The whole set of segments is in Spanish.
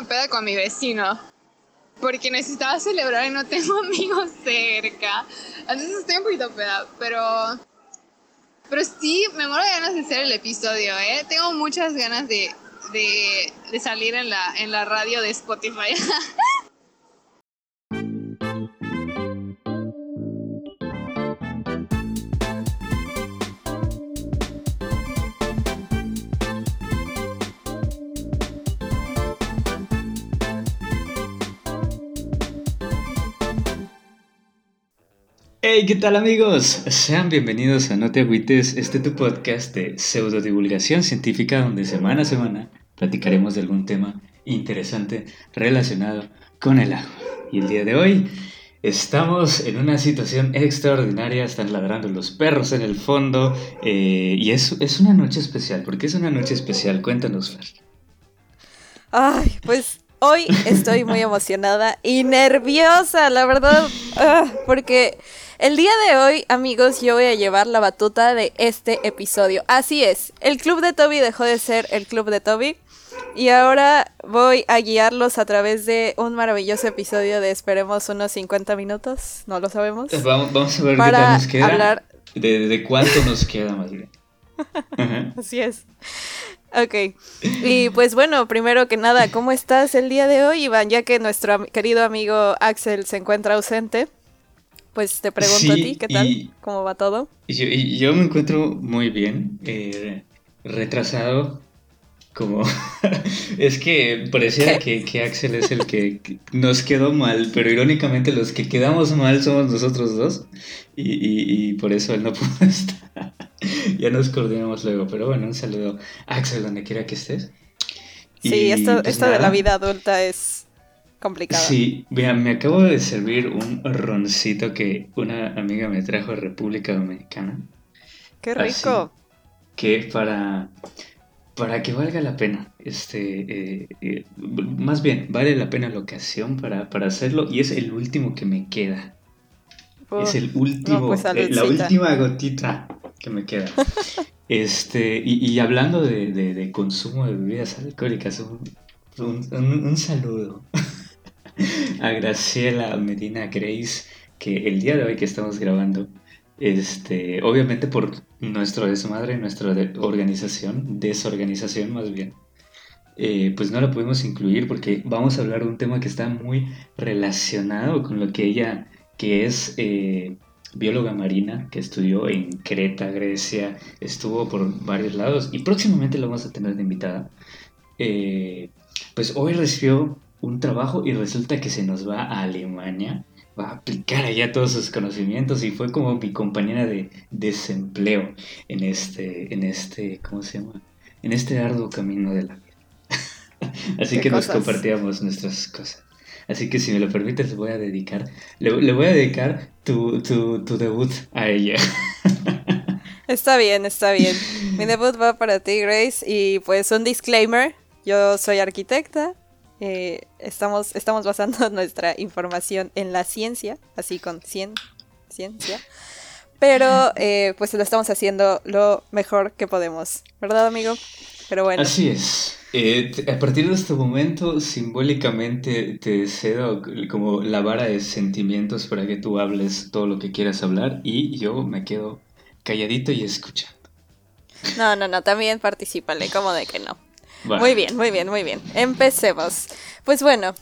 una peda con mi vecino. Porque necesitaba celebrar y no tengo amigos cerca. Entonces estoy un poquito peda, pero. Pero sí, me muero de ganas de hacer el episodio, ¿eh? Tengo muchas ganas de, de, de salir en la, en la radio de Spotify. Hey, ¿qué tal amigos? Sean bienvenidos a No te agüites, este tu podcast de pseudodivulgación científica donde semana a semana platicaremos de algún tema interesante relacionado con el agua. Y el día de hoy estamos en una situación extraordinaria, están ladrando los perros en el fondo eh, y es, es una noche especial. ¿Por qué es una noche especial? Cuéntanos, Fer. Ay, pues hoy estoy muy emocionada y nerviosa, la verdad, ah, porque el día de hoy, amigos, yo voy a llevar la batuta de este episodio. Así es, el club de Toby dejó de ser el club de Toby. Y ahora voy a guiarlos a través de un maravilloso episodio de esperemos unos 50 minutos, no lo sabemos. Eh, vamos, a ver qué tal nos queda. De, cuánto nos queda más bien. Así es. Ok. Y pues bueno, primero que nada, ¿cómo estás el día de hoy, Iván? Ya que nuestro querido amigo Axel se encuentra ausente pues te pregunto a ti, ¿qué tal? ¿Cómo va todo? Yo, yo me encuentro muy bien, eh, retrasado, como... es que pareciera que, que, Axel es el que nos quedó mal, pero irónicamente los que quedamos mal somos nosotros dos, y, y, por eso él no pudo estar. ya nos coordinamos luego, pero bueno, un saludo Axel donde quiera que estés. Sí, esto, pues esto de la vida adulta es complicado. Sí, mira, me acabo de servir un roncito que una amiga me trajo de República Dominicana. ¡Qué rico! que para, para que valga la pena, este, eh, eh, más bien, vale la pena la ocasión para, hacerlo y es el último que me queda. es el último, pues, eh, la última gotita que me queda. este, y, hablando de, consumo de bebidas alcohólicas, un saludo a Graciela Medina Grace, que el día de hoy que estamos grabando, este, obviamente por nuestro desmadre, nuestra organización, desorganización más bien, eh, pues no la pudimos incluir porque vamos a hablar de un tema que está muy relacionado con lo que ella, que es eh, bióloga marina, que estudió en Creta, Grecia, estuvo por varios lados y próximamente la vamos a tener de invitada. Eh, pues hoy recibió un trabajo y resulta que se nos va a Alemania, va a aplicar allá todos sus conocimientos y fue como mi compañera de desempleo en este, en este, ¿cómo se llama? En este arduo camino de la vida. Así que nos compartíamos nuestras cosas. Así que si me lo permites, le voy a dedicar, le, voy a dedicar tu, tu, tu debut a ella. Está bien, está bien. Mi debut va para ti, Grace. Y pues un disclaimer, yo soy arquitecta, eh, estamos, estamos basando nuestra información en la ciencia, así con cien, ciencia. Pero eh, pues lo estamos haciendo lo mejor que podemos, ¿verdad, amigo? Pero bueno. Así es. Eh, a partir de este momento, simbólicamente te cedo como la vara de sentimientos para que tú hables todo lo que quieras hablar y yo me quedo calladito y escuchando. No, no, no, también participale, como de que no. Muy bien, muy bien, muy bien. Empecemos. Pues bueno,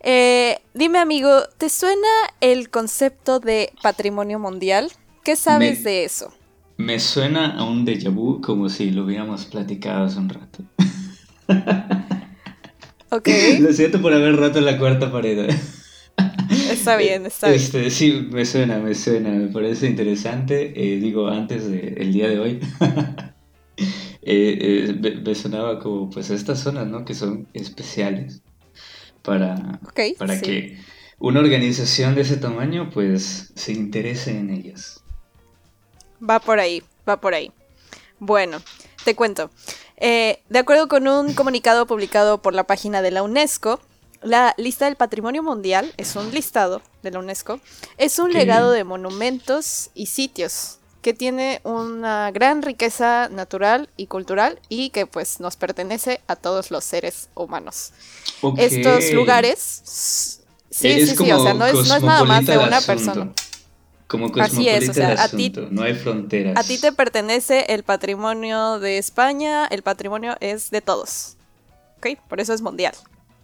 eh, dime amigo, ¿te suena el concepto de patrimonio mundial? ¿Qué sabes de eso? Me suena a un déjà vu como si lo hubiéramos platicado hace un rato. ok. Lo siento por haber roto la cuarta pared. Está bien, está bien. Este, sí, me suena, me suena, me parece interesante. Eh, digo, antes del día de hoy. Eh, eh, me, sonaba como pues estas zonas, ¿no? Que son especiales para, para que una organización de ese tamaño pues se interese en ellas. Va por ahí, va por ahí. Bueno, te cuento. Eh, de acuerdo con un comunicado publicado por la página de la UNESCO, la lista del patrimonio mundial es un listado de la UNESCO, es un legado de monumentos y sitios que tiene una gran riqueza natural y cultural y que pues nos pertenece a todos los seres humanos. Estos lugares... Sí, sí, sí, o sea, no es, no es nada más de una persona. Como Así es, o sea, a ti- no hay fronteras. A ti te pertenece el patrimonio de España, el patrimonio es de todos. ¿Ok? Por eso es mundial.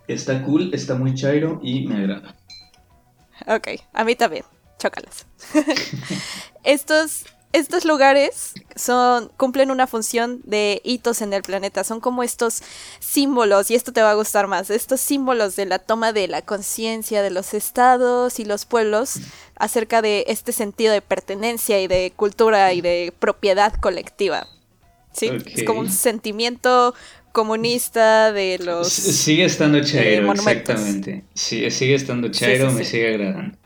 Está cool, está muy chairo y me agrada. Ok, a mí también. Chócalas. estos, estos lugares son, cumplen una función de hitos en el planeta. Son como estos símbolos, y esto te va a gustar más, estos símbolos de la toma de la conciencia de los estados y los pueblos acerca de este sentido de pertenencia y de cultura y de propiedad colectiva. ¿Sí? Es como un sentimiento comunista de los... S- Sigue estando chairo, monumentos. exactamente. Sí, sigue estando chairo, sí, me sigue agradando.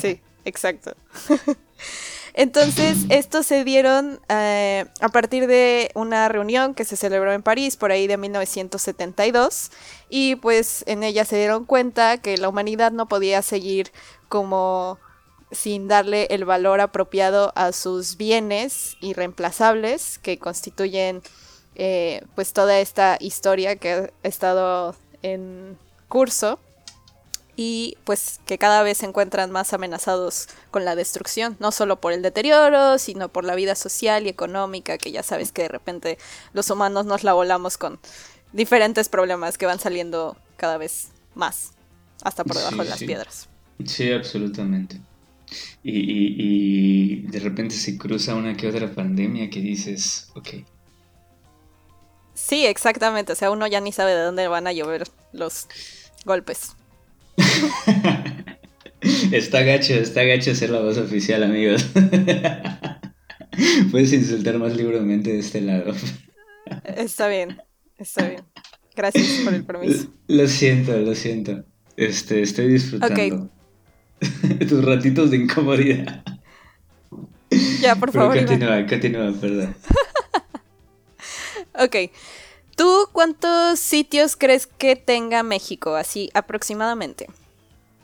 Sí, exacto. Entonces, estos se dieron eh, a partir de una reunión que se celebró en París por ahí de 1972 y pues en ella se dieron cuenta que la humanidad no podía seguir como sin darle el valor apropiado a sus bienes irreemplazables que constituyen eh, pues toda esta historia que ha estado en curso y pues que cada vez se encuentran más amenazados con la destrucción, no solo por el deterioro, sino por la vida social y económica, que ya sabes que de repente los humanos nos la volamos con diferentes problemas que van saliendo cada vez más, hasta por debajo Sí, de las sí. piedras. Sí, absolutamente. Y, y- y de repente se cruza una que otra pandemia que dices, ok, Sí, exactamente, o sea, uno ya ni sabe de dónde van a llover los golpes. Está gacho, está gacho ser la voz oficial, amigos. Puedes insultar más libremente de este lado. Está bien, está bien. Gracias por el permiso. Lo siento, lo siento. Este, estoy disfrutando. Tus ratitos de incomodidad. Ya, por Pero favor. Iván. continúa, continúa, perdón. Ok. ¿Tú cuántos sitios crees que tenga México? Así aproximadamente.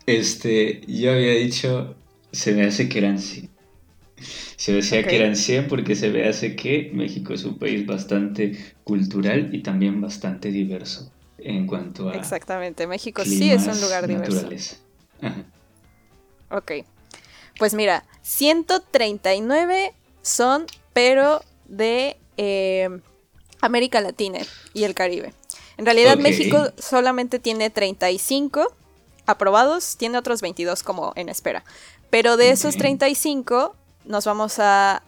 Este, yo había dicho, se me hace que eran 100. Se me decía Ok. que eran 100 porque se me hace que México es un país bastante cultural y también bastante diverso en cuanto a Exactamente. México sí es un lugar diverso. Ajá. Ok. Pues mira, 139 son, pero de eh, América Latina y el Caribe. En realidad. México solamente tiene 35 aprobados, tiene otros 22 como en espera. Pero de esos Ok. 35 nos vamos a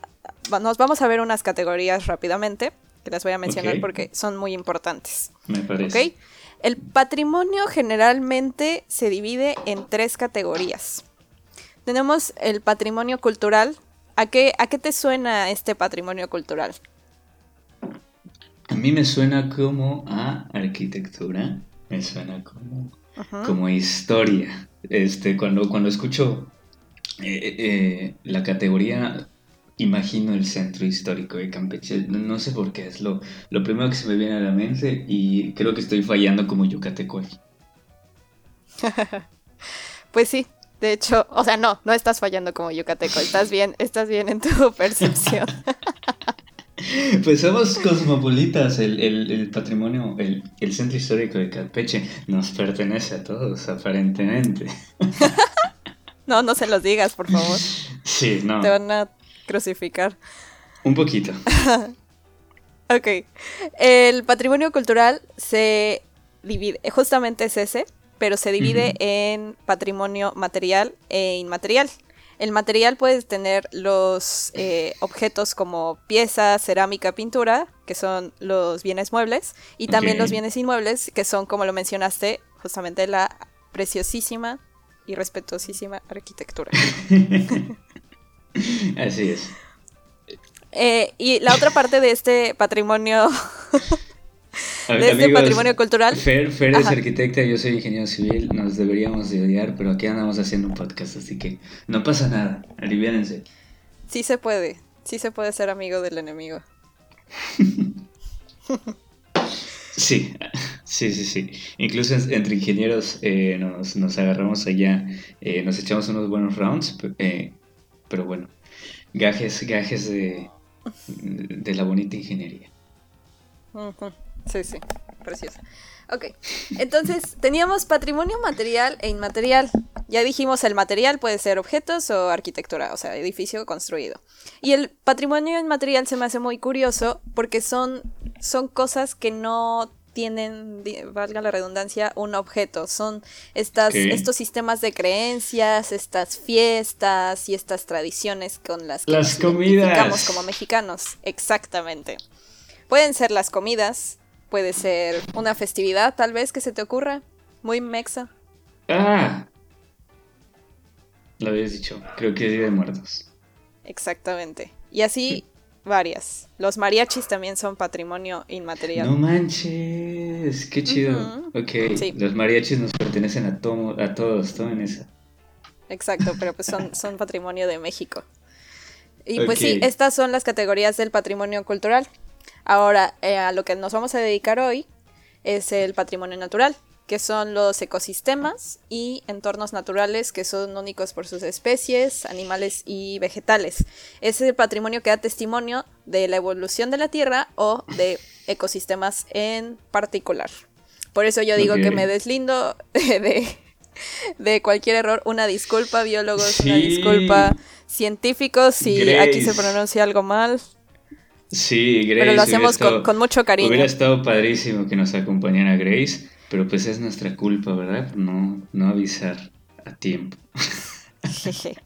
nos vamos a ver unas categorías rápidamente que las voy a mencionar porque son muy importantes. Me parece. El patrimonio generalmente se divide en tres categorías. Tenemos el patrimonio cultural. ¿A qué, ¿A qué te suena este patrimonio cultural? A mí me suena como a arquitectura, me suena como, Ujú. como historia. Este, cuando, cuando escucho eh, eh, la categoría, imagino el centro histórico de Campeche. No, no sé por qué, es lo, lo primero que se me viene a la mente y creo que estoy fallando como yucateco. ahí. Pues sí, de hecho, o sea, no, no estás fallando como yucateco, estás bien, estás bien en tu percepción. Pues somos cosmopolitas, el, el- el patrimonio, el, el centro histórico de Campeche nos pertenece a todos, aparentemente. No, no se los digas, por favor. Sí, no, Te van a crucificar. un poquito. Ok. El patrimonio cultural se divide, justamente es ese, pero se divide en patrimonio material e inmaterial. El material puede tener los eh, objetos como piezas, cerámica, pintura, que son los bienes muebles, y también los bienes inmuebles, que son, como lo mencionaste, justamente la preciosísima y respetuosísima arquitectura. Así es. Eh, y la otra parte de este patrimonio A- de este patrimonio cultural. Fer, Fer es arquitecta, yo soy ingeniero civil, nos deberíamos de odiar, pero aquí andamos haciendo un podcast, así que no pasa nada, aliviánense. Sí se puede, sí se puede ser amigo del enemigo. Sí, sí, sí, sí. Incluso en- entre ingenieros eh, nos, nos agarramos allá, eh, nos echamos unos buenos rounds, eh, pero bueno. gajes, gajes de, de la bonita ingeniería. Ujú. Sí, sí, precioso. Ok, entonces teníamos patrimonio material e inmaterial. Ya dijimos el material puede ser objetos o arquitectura, o sea, edificio construido. Y el patrimonio inmaterial se me hace muy curioso porque son, son cosas que no tienen, valga la redundancia, un objeto. Son estas, estos sistemas de creencias, estas fiestas y estas tradiciones con las que Las nos comidas. como mexicanos. Exactamente. Pueden ser las comidas, puede ser una festividad tal vez que se te ocurra, muy mexa. ¡Ah! Lo habías dicho, creo que es Día de Muertos. Exactamente. Y así varias. Los mariachis también son patrimonio inmaterial. No manches, qué chido. Ok, Sí. los mariachis nos pertenecen a, tomo- a todos, tomen esa. Exacto, pero pues son, son patrimonio de México. Y pues sí, estas son las categorías del patrimonio cultural. Ahora, eh, a lo que nos vamos a dedicar hoy es el patrimonio natural, que son los ecosistemas y entornos naturales que son únicos por sus especies, animales y vegetales. Es el patrimonio que da testimonio de la evolución de la Tierra o de ecosistemas en particular. Por eso yo digo que me deslindo de, de cualquier error. Una disculpa, biólogos, una disculpa, científicos, si aquí se pronuncia algo mal. Sí, Grace. Pero lo hacemos estado- con, con mucho cariño. Hubiera estado padrísimo que nos acompañara Grace, pero pues es nuestra culpa, ¿verdad? No, no avisar a tiempo. Jeje.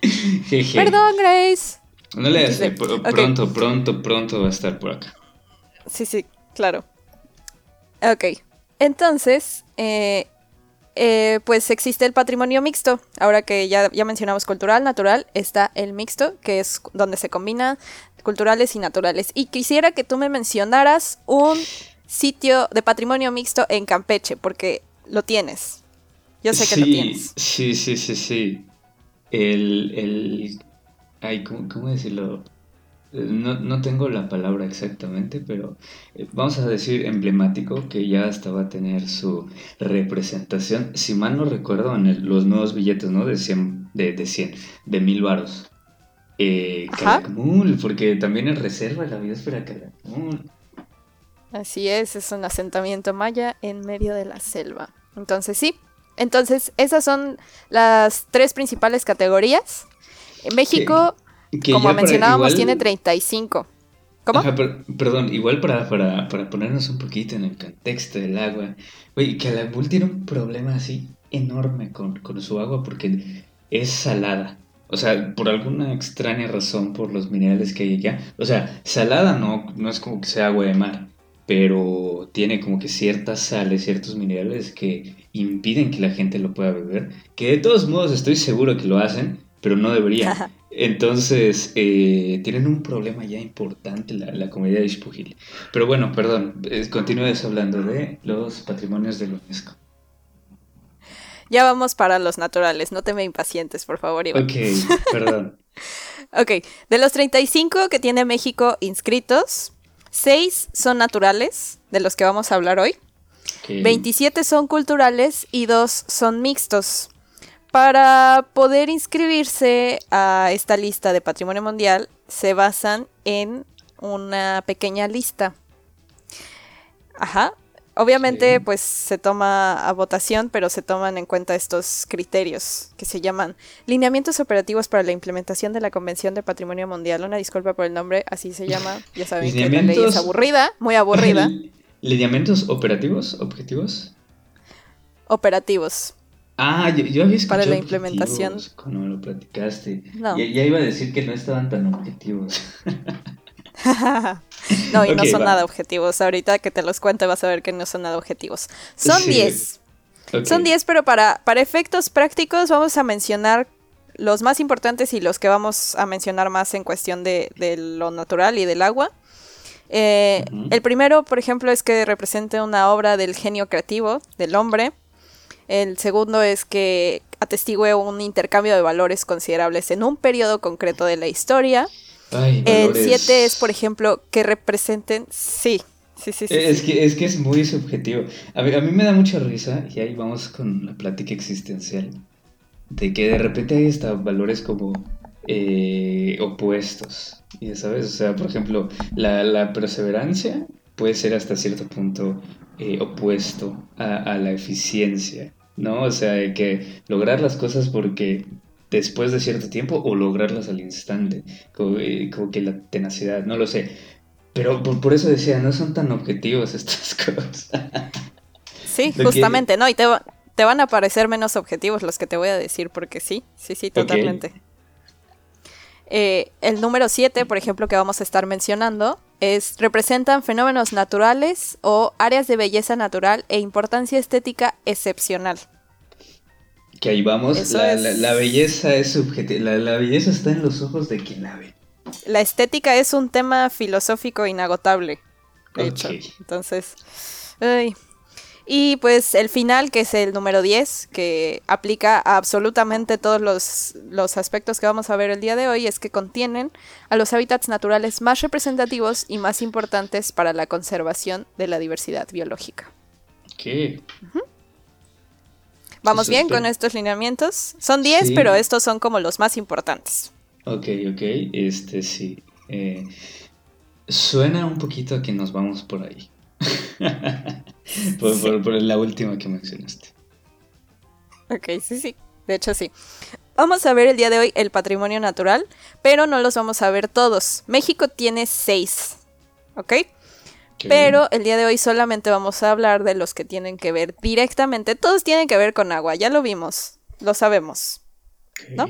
Jeje. Perdón, Grace. No le hace, pronto, pronto, pronto va a estar por acá. Sí, sí, claro. Ok. Entonces, eh, eh, pues existe el patrimonio mixto. Ahora que ya, ya mencionamos cultural, natural, está el mixto, que es donde se combinan culturales y naturales. Y quisiera que tú me mencionaras un sitio de patrimonio mixto en Campeche, porque lo tienes. Yo sé que sí, lo tienes. Sí, sí, sí, sí. El, el... Ay, ¿cómo, cómo decirlo? No, no tengo la palabra exactamente, pero eh, vamos a decir emblemático, que ya hasta va a tener su representación, si mal no recuerdo, en el- los nuevos billetes, ¿no? De 100, de, de 100, de mil varos. Eh, Ajá. Calakmul, porque también es reserva la biosfera Calakmul. Así es, es un asentamiento maya en medio de la selva. Entonces sí, entonces esas son las tres principales categorías. En México, Que como mencionábamos, igual- tiene 35. ¿Cómo? Ajá, per- perdón, igual para, para, para ponernos un poquito en el contexto del agua. Oye, Calakmul tiene un problema así enorme con, con su agua porque es salada. O sea, por alguna extraña razón, por los minerales que hay allá. O sea, salada no, no es como que sea agua de mar, pero tiene como que ciertas sales, ciertos minerales que impiden que la gente lo pueda beber. Que de todos modos estoy seguro que lo hacen, pero no deberían. Entonces, eh, tienen un problema ya importante la, la comunidad de Ishpujil. Pero bueno, perdón, eh, continúes hablando de los patrimonios de la UNESCO. Ya vamos para los naturales, no te me impacientes, por favor, Iván. Ok, perdón. Ok, de los 35 que tiene México inscritos, 6 son naturales, de los que vamos a hablar hoy. ok. 27 son culturales y 2 son mixtos. Para poder inscribirse a esta lista de patrimonio mundial, se basan en una pequeña lista. Ajá. Obviamente, Sí. pues se toma a votación, pero se toman en cuenta estos criterios que se llaman lineamientos operativos para la implementación de la Convención de Patrimonio Mundial. Una disculpa por el nombre, así se llama. Ya saben que la ley es aburrida, muy aburrida. ¿Lineamientos operativos? ¿Objetivos? Operativos. Ah, yo, yo había escuchado Para la implementación. Cuando me lo platicaste. No. Ya, ya iba a decir que no estaban tan objetivos. no, y no son va. nada objetivos. Ahorita que te los cuente vas a ver que no son nada objetivos. Son Sí. 10. Ok. Son 10, pero para, para efectos prácticos vamos a mencionar los más importantes y los que vamos a mencionar más en cuestión de, de lo natural y del agua. Eh. El primero, por ejemplo, es que represente una obra del genio creativo del hombre. El segundo es que atestigue un intercambio de valores considerables en un periodo concreto de la historia. Ay, El valores. 7 es, por ejemplo, que representen... Sí, sí, sí, sí. Eh, Es sí. que, es que es muy subjetivo. A mí, a mí me da mucha risa, y ahí vamos con la plática existencial, de que de repente hay hasta valores como eh, opuestos. Ya sabes, o sea, por ejemplo, la, la perseverancia puede ser hasta cierto punto eh, opuesto a, a, la eficiencia, ¿no? O sea, de que lograr las cosas porque después de cierto tiempo o lograrlas al instante, como, eh, como que la tenacidad, no lo sé. Pero por, por, eso decía, no son tan objetivos estas cosas. Sí, justamente, que... ¿no? Y te, te, van a parecer menos objetivos los que te voy a decir, porque sí, sí, sí, totalmente. Okay. Eh, el número 7, por ejemplo, que vamos a estar mencionando, es representan fenómenos naturales o áreas de belleza natural e importancia estética excepcional. Que ahí vamos, la, es... la, la, belleza es subjetiva, la, la, belleza está en los ojos de quien la ve. La estética es un tema filosófico inagotable, de okay. hecho. Entonces, ay. y pues el final, que es el número 10, que aplica a absolutamente todos los, los aspectos que vamos a ver el día de hoy, es que contienen a los hábitats naturales más representativos y más importantes para la conservación de la diversidad biológica. ¿Qué? Uh -huh. ¿Vamos Eso bien con estos lineamientos? Son 10, sí. pero estos son como los más importantes. Ok, ok, este sí. Eh, suena un poquito a que nos vamos por ahí. por, sí. por, por, la última que mencionaste. Ok, sí, sí. De hecho, sí. Vamos a ver el día de hoy el patrimonio natural, pero no los vamos a ver todos. México tiene seis. ¿Ok? Qué Pero bien. el día de hoy solamente vamos a hablar de los que tienen que ver directamente. Todos tienen que ver con agua, ya lo vimos, lo sabemos. Okay. ¿No?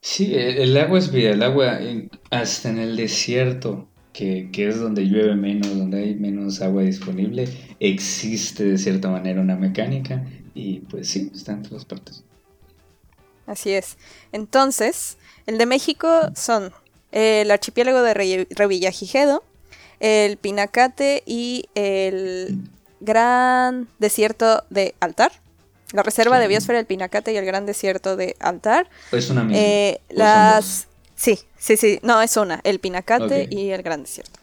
Sí, el agua es vida, el agua hasta en el desierto, que, que, es donde llueve menos, donde hay menos agua disponible, existe de cierta manera una mecánica y pues sí, está en todas partes. Así es. Entonces, el de México son el archipiélago de Revillagigedo, el Pinacate y el gran desierto de Altar. La reserva sí. de biosfera del Pinacate y el gran desierto de Altar. Es una misma. Eh, las... Sí, sí, sí. No, es una. El Pinacate okay. y el gran desierto.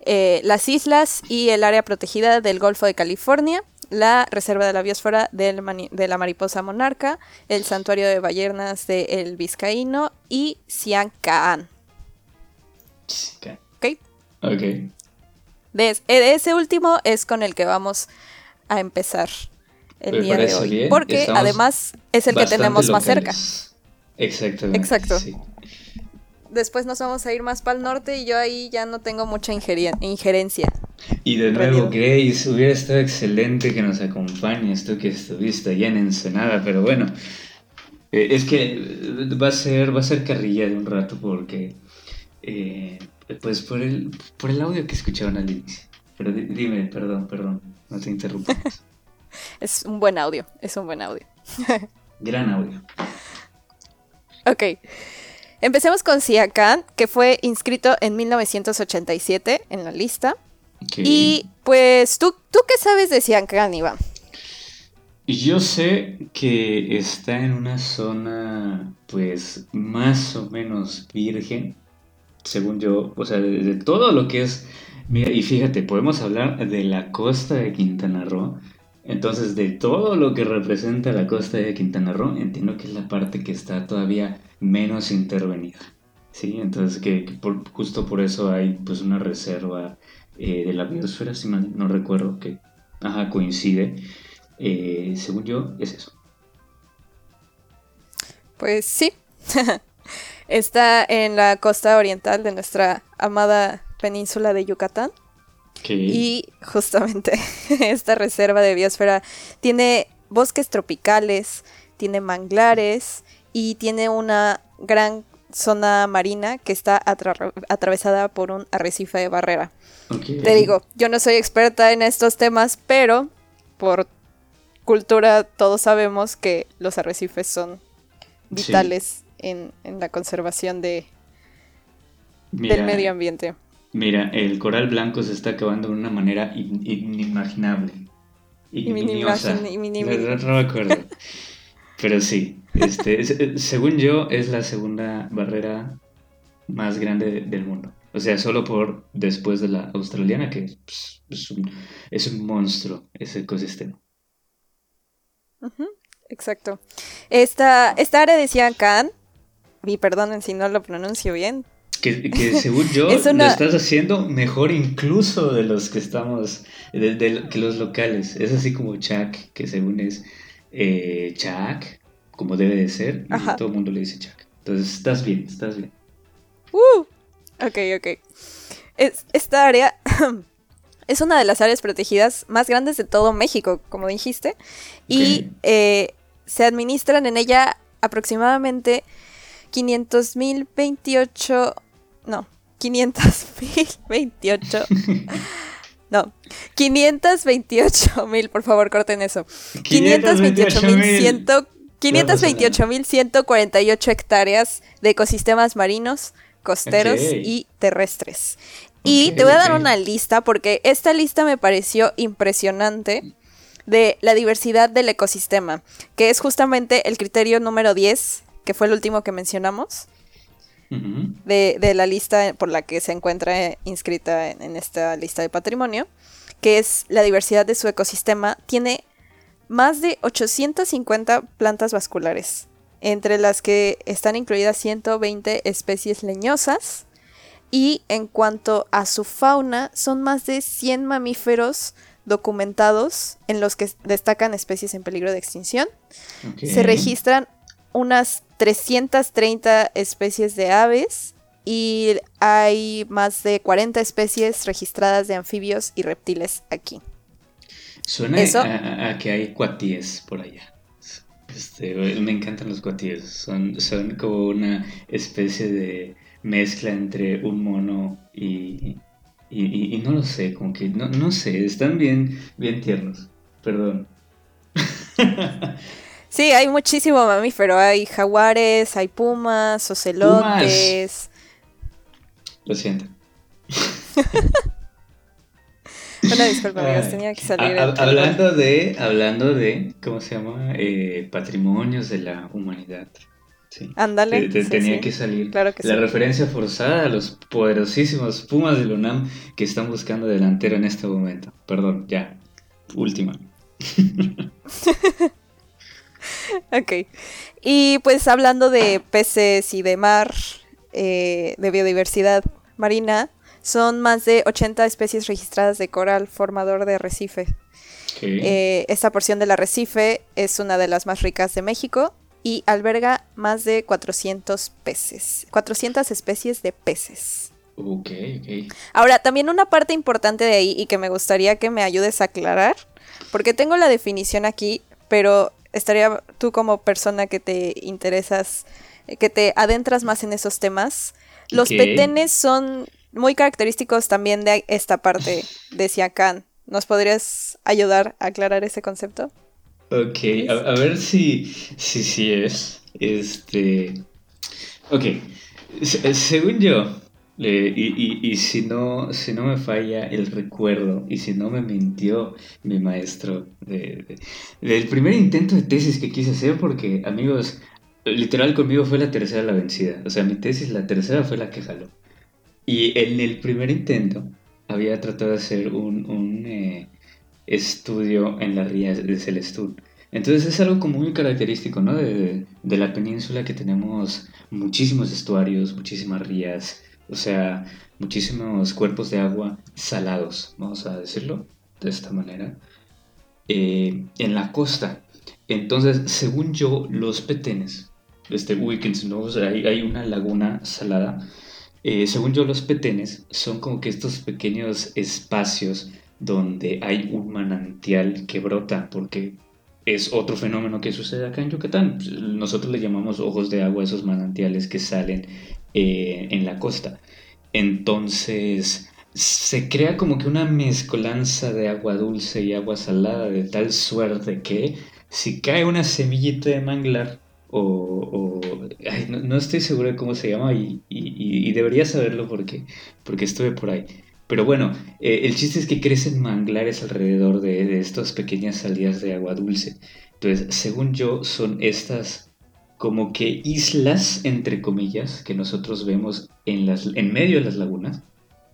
Eh, las islas y el área protegida del Golfo de California, la Reserva de la Biosfera del de la Mariposa Monarca, el Santuario de Ballenas del de Vizcaíno y Siancaan. Okay. ¿Ok? De, de, ese último es con el que vamos a empezar el día de hoy. Bien. Porque Estamos además es el que tenemos locales. más cerca. Exactamente. Exacto. Sí. Después nos vamos a ir más para el norte y yo ahí ya no tengo mucha injerencia. Y de nuevo, Grace, hubiera estado excelente que nos acompañes, tú que estuviste allá en Ensenada, pero bueno, eh, es que va a ser va a ser carrilla de un rato porque eh, pues por el por el audio que escucharon al inicio. Pero dime, perdón, perdón, no te interrumpas. es un buen audio, es un buen audio. Gran audio. Ok. Empecemos con Siakan, que fue inscrito en 1987 en la lista. Okay. Y pues, ¿tú, ¿tú qué sabes de Siakan, Iván? Yo sé que está en una zona, pues, más o menos virgen, según yo, o sea, de, todo lo que es... Mira, y fíjate, podemos hablar de la costa de Quintana Roo, entonces, de todo lo que representa la costa de Quintana Roo, entiendo que es la parte que está todavía menos intervenida. ¿sí? Entonces, que, que por, justo por eso hay pues una reserva eh, de la biosfera, si mal no recuerdo, que ajá, coincide. Eh, según yo, es eso. Pues sí. está en la costa oriental de nuestra amada península de Yucatán. Y justamente esta reserva de biosfera tiene bosques tropicales, tiene manglares y tiene una gran zona marina que está atra atravesada por un arrecife de barrera. Okay. Te digo, yo no soy experta en estos temas, pero por cultura todos sabemos que los arrecifes son vitales sí. En, en, la conservación de, Mira, del medio ambiente. Mira, el coral blanco se está acabando de una manera in inimaginable. Ignominiosa. No, no me acuerdo. Pero sí, este, según yo, es la segunda barrera más grande del mundo. O sea, solo por después de la australiana, que pues, es, un, es un monstruo ese ecosistema. Uh -huh, exacto. Esta, esta área de Sian Khan y perdonen si no lo pronuncio bien. Que, según yo lo estás haciendo mejor incluso de los que estamos, de, que los locales. Es así como Chuck, que según es eh, Chuck, como debe de ser, y todo el mundo le dice Chuck. Entonces estás bien, estás bien. Uh, ok, ok. Es, esta área es una de las áreas protegidas más grandes de todo México, como dijiste, y eh, se administran en ella aproximadamente 500 mil 28 no, 528. No, 528 mil, por favor, corten eso. 528 mil 528.148 hectáreas de ecosistemas marinos, costeros y terrestres. Y te voy a dar una lista porque esta lista me pareció impresionante de la diversidad del ecosistema, que es justamente el criterio número 10, que fue el último que mencionamos de, la lista por la que se encuentra inscrita en, esta lista de patrimonio, que es la diversidad de su ecosistema, tiene más de 850 plantas vasculares, entre las que están incluidas 120 especies leñosas. Y en cuanto a su fauna, son más de 100 mamíferos documentados en los que destacan especies en peligro de extinción. Se registran unas 330 especies de aves y hay más de 40 especies registradas de anfibios y reptiles aquí. Suena A, que hay cuatíes por allá. Este, me encantan los cuatíes. Son, son como una especie de mezcla entre un mono y, y, no lo sé, como que no, no sé, están bien, bien tiernos. Perdón. Sí, hay muchísimo mamífero. Hay jaguares, hay pumas, ocelotes. Lo siento. Una disculpa, amigos, tenía que salir. hablando de, hablando de, ¿cómo se llama? Eh, patrimonios de la humanidad. Sí. Ándale. tenía que salir la referencia forzada a los poderosísimos Pumas de UNAM que están buscando delantero en este momento. Perdón, ya. Última. ok. Y pues hablando de peces y de mar, eh, de biodiversidad marina, son más de 80 especies registradas de coral formador de arrecife. Eh, esta porción del arrecife es una de las más ricas de México y alberga más de 400 peces, 400 especies de peces. Ok, ok. Ahora, también una parte importante de ahí y que me gustaría que me ayudes a aclarar, porque tengo la definición aquí, pero estaría tú como persona que te interesas, eh, que te adentras más en esos temas. Los petenes son muy característicos también de esta parte de Siacan. ¿Nos podrías ayudar a aclarar ese concepto? Ok, a, ver si, si, si es. Este. Ok, según yo, y, y, si, no, si no me falla el recuerdo y si no me mintió mi maestro del primer intento de tesis que quise hacer, porque amigos, literal conmigo fue la tercera la vencida. O sea, mi tesis, la tercera fue la que jaló. Y en el primer intento había tratado de hacer un, eh, estudio en las rías de Celestún. Entonces es algo como muy característico, ¿no? De, de la península que tenemos muchísimos estuarios, muchísimas rías, o sea, muchísimos cuerpos de agua salados, vamos a decirlo de esta manera, eh, en la costa. Entonces, según yo, los petenes, este Wickens, ¿no? O sea, hay, una laguna salada. Eh, según yo, los petenes son como que estos pequeños espacios donde hay un manantial que brota, porque es otro fenómeno que sucede acá en Yucatán. Nosotros le llamamos ojos de agua a esos manantiales que salen eh, en la costa. Entonces se crea como que una mezcolanza de agua dulce y agua salada de tal suerte que si cae una semillita de manglar o, no, estoy seguro de cómo se llama y, debería saberlo porque, porque estuve por ahí. Pero bueno, eh, el chiste es que crecen manglares alrededor de, de estas pequeñas salidas de agua dulce. Entonces, según yo, son estas como que islas, entre comillas, que nosotros vemos en, las, en medio de las lagunas,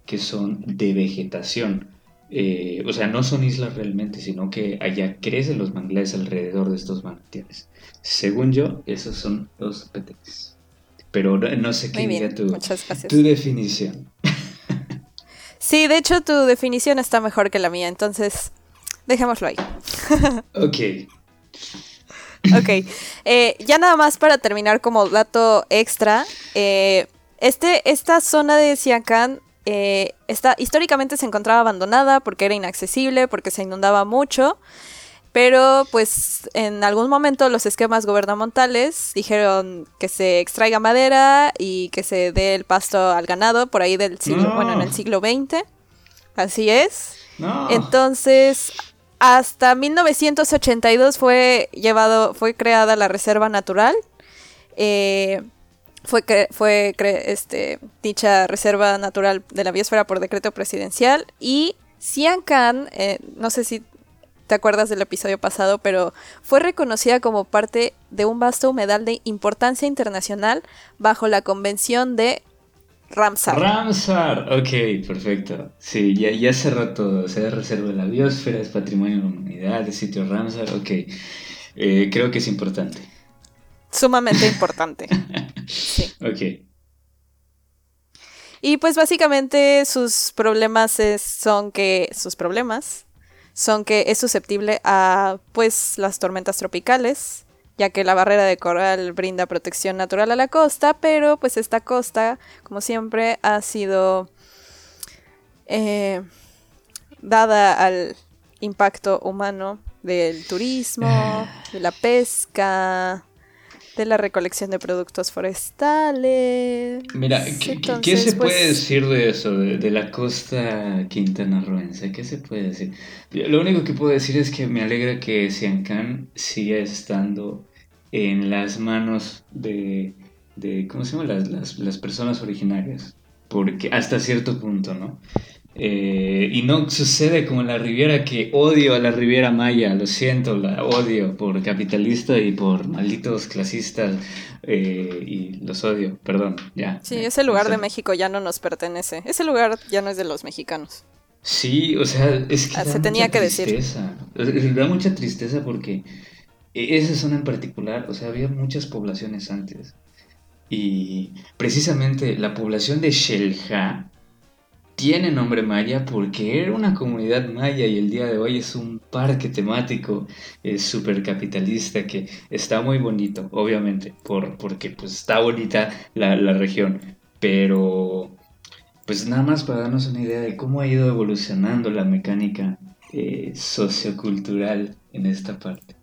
que son de vegetación. Eh, o sea, no son islas realmente, sino que allá crecen los manglares alrededor de estos manantiales. Según yo, esos son los petenes. pero no, no sé qué diga tu, tu definición. Sí, de hecho tu definición está mejor que la mía, entonces dejémoslo ahí. Ok. Ok, eh, ya nada más para terminar como dato extra, eh, este, esta zona de Siancán eh, está, históricamente se encontraba abandonada porque era inaccesible, porque se inundaba mucho, pero pues en algún momento los esquemas gubernamentales dijeron que se extraiga madera y que se dé el pasto al ganado por ahí del siglo, No. bueno, en el siglo XX, así es. No. Entonces, hasta 1982 fue llevado, fue creada la reserva natural. Eh, fue cre- fue este, dicha reserva natural de la biosfera por decreto presidencial y Siancán, eh, no sé si te acuerdas del episodio pasado, pero fue reconocida como parte de un vasto humedal de importancia internacional bajo la convención de Ramsar. Ramsar, ok, perfecto. Sí, ya, ya cerró todo. O sea, es reserva de la biosfera, es patrimonio de la humanidad, es sitio Ramsar, ok. Eh, creo que es importante. Sumamente importante. Sí. Ok. Y pues básicamente sus problemas es- son que sus problemas son que es susceptible a pues las tormentas tropicales, ya que la barrera de coral brinda protección natural a la costa, pero pues esta costa, como siempre, ha sido eh, dada al impacto humano del turismo, de la pesca, de la recolección de productos forestales. Mira, ¿qué, se pues, puede decir de eso, de, de la costa quintanarroense? ¿Qué se puede decir? Lo único que puedo decir es que me alegra que Siancán siga estando en las manos de, de ¿cómo se llama? Las, las, las personas originarias. Porque hasta cierto punto, ¿no? Eh, y no sucede como en la Riviera, que odio a la Riviera Maya, lo siento, la odio por capitalista y por malditos clasistas, eh, y los odio, perdón, ya. Sí, ese lugar de México ya no nos pertenece. Ese lugar ya no es de los mexicanos. Sí, o sea, es que Ah, da se tenía mucha que decir. tristeza. Sea, Da mucha tristeza porque e- esa zona en particular, o sea, había muchas poblaciones antes. Y precisamente la población de Xelha tiene nombre maya porque era una comunidad maya y el día de hoy es un parque temático eh, súper capitalista que está muy bonito, obviamente, por, porque pues está bonita la, la región, pero pues nada más para darnos una idea de cómo ha ido evolucionando la mecánica eh, sociocultural en esta parte.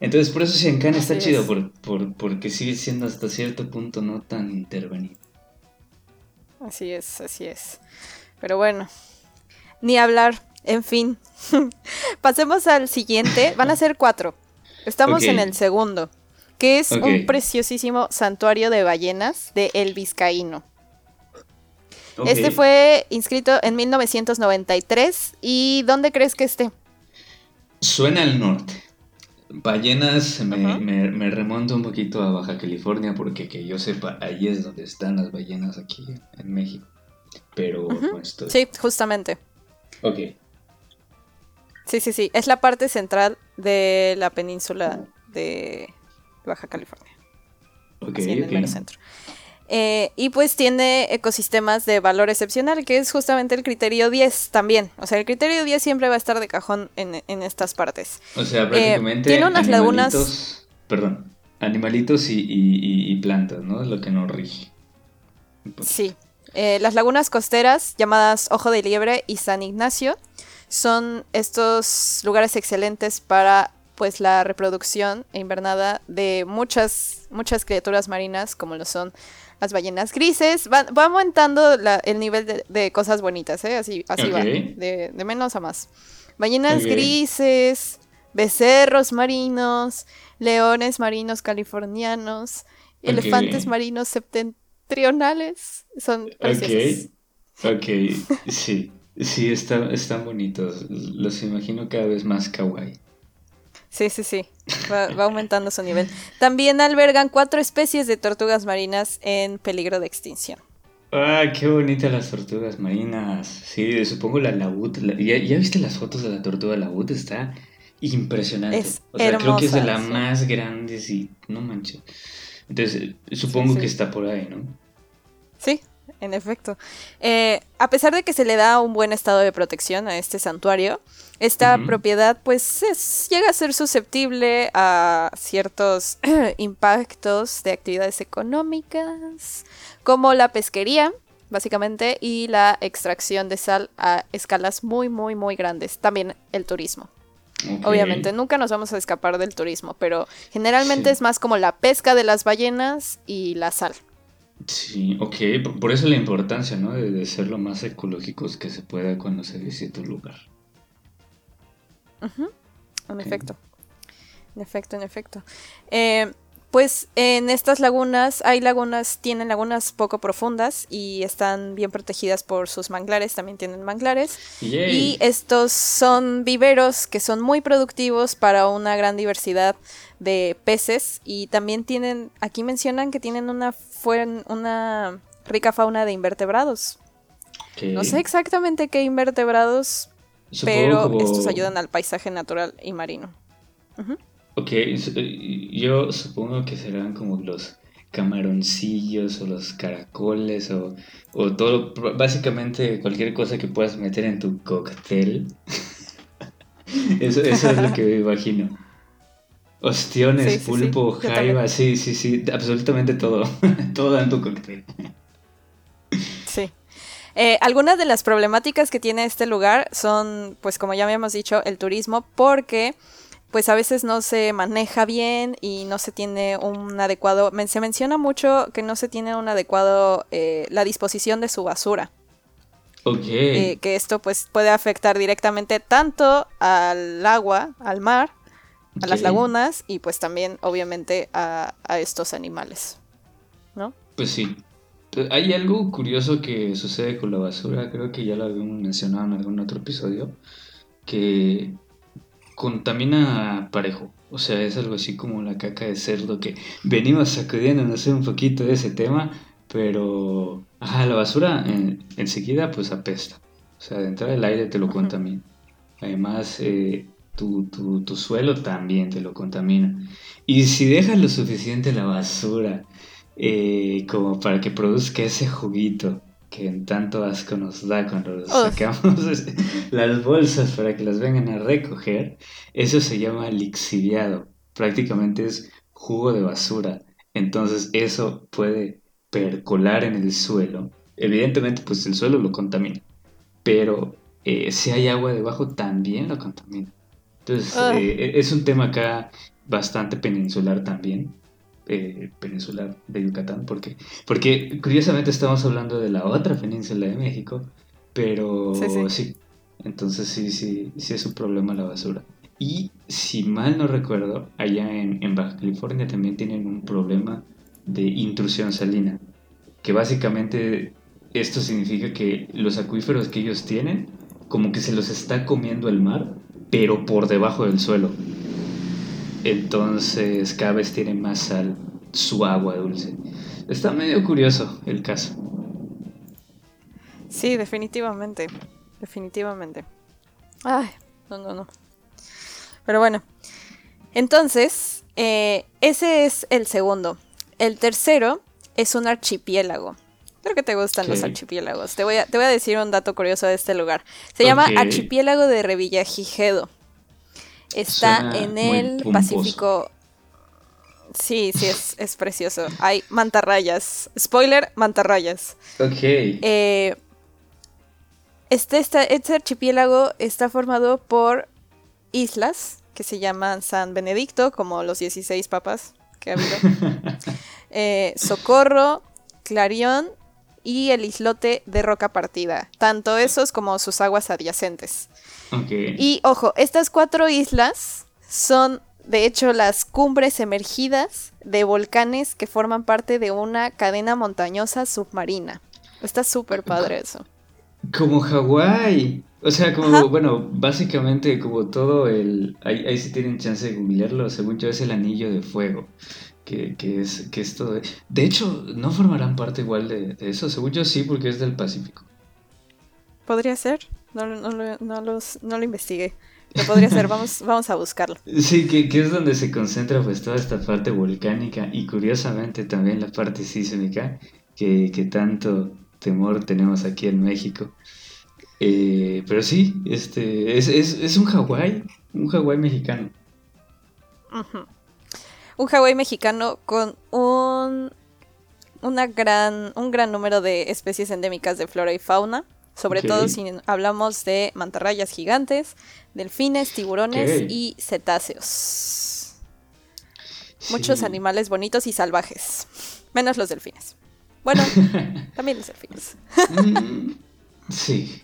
Entonces por eso Siancán está chido, por, por- porque sigue siendo hasta cierto punto no tan intervenido. Así es, así es. Pero bueno, ni hablar. En fin. Pasemos al siguiente. Van a ser cuatro. Estamos en el segundo, que es un preciosísimo santuario de ballenas de El Vizcaíno. Este fue inscrito en 1993. ¿Y dónde crees que esté? Suena al norte. Ballenas me, me, me remonto un poquito a Baja California porque que yo sepa, ahí es donde están las ballenas aquí en México. Pero no estoy. Sí, justamente. Ok. Sí, sí, sí. Es la parte central de la península de Baja California. Ok, así en el ok. mero centro. Eh, y pues tiene ecosistemas de valor excepcional, que es justamente el criterio 10 también. O sea, el criterio 10 siempre va a estar de cajón en, en estas partes. O sea, prácticamente. Eh, tiene unas lagunas- Perdón. Animalitos y, y- y- y plantas, ¿no? Es lo que nos rige. Sí. Eh, las lagunas costeras, llamadas Ojo de Liebre y San Ignacio, son estos lugares excelentes para pues la reproducción e invernada de muchas, muchas criaturas marinas, como lo son las ballenas grises. Va, va aumentando la- el nivel de, de cosas bonitas, ¿eh? Así, así va, Ok. de, de menos a más. Ballenas grises, becerros marinos, leones marinos californianos, elefantes marinos septentrionales. Son preciosos. Ok. Ok. Sí. Sí, está- están bonitos. Los imagino cada vez más kawaii. Sí, sí, sí. Va, va aumentando su nivel. También albergan cuatro especies de tortugas marinas en peligro de extinción. Ah, qué bonitas las tortugas marinas. Sí, supongo la laúd. la- ¿Ya, ya viste las fotos de la tortuga laúd? Está impresionante. Es o sea, creo que es de hermosa, las sí. más grandes y no manches. Entonces, supongo que está por ahí, ¿no? Sí, en efecto. Eh, a pesar de que se le da un buen estado de protección a este santuario, esta propiedad pues llega a ser susceptible a ciertos impactos de actividades económicas, como la pesquería, básicamente, y la extracción de sal a escalas muy, muy, muy grandes. También el turismo. Obviamente, nunca nos vamos a escapar del turismo, pero generalmente es más como la pesca de las ballenas y la sal. Sí, ok, por eso la importancia, ¿no? De, ser lo más ecológicos que se pueda cuando se visita un lugar. En efecto. En efecto, en efecto. Eh, pues en estas lagunas hay lagunas, tienen lagunas poco profundas y están bien protegidas por sus manglares, también tienen manglares. Y estos son viveros que son muy productivos para una gran diversidad de peces y también tienen, aquí mencionan que tienen una, una rica fauna de invertebrados. No sé exactamente qué invertebrados, pero estos ayudan al paisaje natural y marino. Ok, yo supongo que serán como los camaroncillos o los caracoles o, todo, básicamente cualquier cosa que puedas meter en tu cóctel. eso, es lo que me imagino. Ostiones, pulpo, jaiba, sí, sí, sí, absolutamente todo. todo en tu cóctel. Sí. Eh, algunas de las problemáticas que tiene este lugar son, pues como ya habíamos dicho, el turismo, porque pues a veces no se maneja bien y no se tiene un adecuado, se menciona mucho que no se tiene un adecuado, eh, la disposición de su basura. Ok. Eh, que esto pues puede afectar directamente tanto al agua, al mar, a las lagunas y pues también obviamente a, a estos animales, ¿no? Pues sí. Hay algo curioso que sucede con la basura, creo que ya lo habíamos mencionado en algún otro episodio, que contamina parejo. O sea, es algo así como la caca de cerdo que venimos sacudiendo, no sé, un poquito de ese tema, pero, ajá, la basura en, enseguida pues apesta. O sea, de entrada el aire te lo contamina. Además, eh, tu, tu, tu, suelo también te lo contamina. Y si dejas lo suficiente la basura eh, como para que produzca ese juguito que en tanto asco nos da cuando sacamos las bolsas para que las vengan a recoger, eso se llama lixiviado. Prácticamente es jugo de basura. Entonces eso puede percolar en el suelo. Evidentemente pues el suelo lo contamina. Pero eh, si hay agua debajo también lo contamina. Entonces eh, es un tema acá bastante peninsular también. Eh, peninsular de Yucatán, porque, porque curiosamente estamos hablando de la otra península de México, pero sí, entonces sí, sí, sí es un problema la basura. Y si mal no recuerdo, allá en, en Baja California también tienen un problema de intrusión salina, que básicamente esto significa que los acuíferos que ellos tienen, como que se los está comiendo el mar, pero por debajo del suelo. Entonces cada vez tiene más sal su agua dulce. Está medio curioso el caso. Sí, definitivamente. Definitivamente. Ay, no, no, no. Pero bueno. Entonces, eh, ese es el segundo. El tercero es un archipiélago. Creo que te gustan los archipiélagos. Te voy, a, te voy a decir un dato curioso de este lugar. Se llama Archipiélago de Revillagigedo. Está en el Pacífico. Sí, sí, es, precioso. Hay mantarrayas. Spoiler, mantarrayas. Ok. Eh, este, este, este, archipiélago está formado por islas que se llaman San Benedicto, como los 16 papas que ha habido. Eh, Socorro, Clarión y el islote de Roca Partida. Tanto esos como sus aguas adyacentes. Y ojo, estas cuatro islas son de hecho las cumbres emergidas de volcanes que forman parte de una cadena montañosa submarina. Está súper padre eso. Como Hawái. O sea, como, bueno, básicamente como todo el... Ahí, ahí sí tienen chance de googlearlo, según yo es el anillo de fuego. Que, es, que es todo... De hecho, ¿no formarán parte igual de, de eso? Según yo sí, porque es del Pacífico. Podría ser. No, no, no, los, no lo investigué. Lo podría ser, vamos, vamos a buscarlo. Sí, que, que, es donde se concentra pues toda esta parte volcánica y curiosamente también la parte sísmica que, que tanto temor tenemos aquí en México. Eh, pero sí, este, es, es, es un Hawái, un Hawái mexicano. Un Hawái mexicano con un, una gran, un gran número de especies endémicas de flora y fauna. Sobre todo si hablamos de mantarrayas gigantes, delfines, tiburones y cetáceos. Muchos animales bonitos y salvajes. Menos los delfines. Bueno, también los delfines. Mm, sí.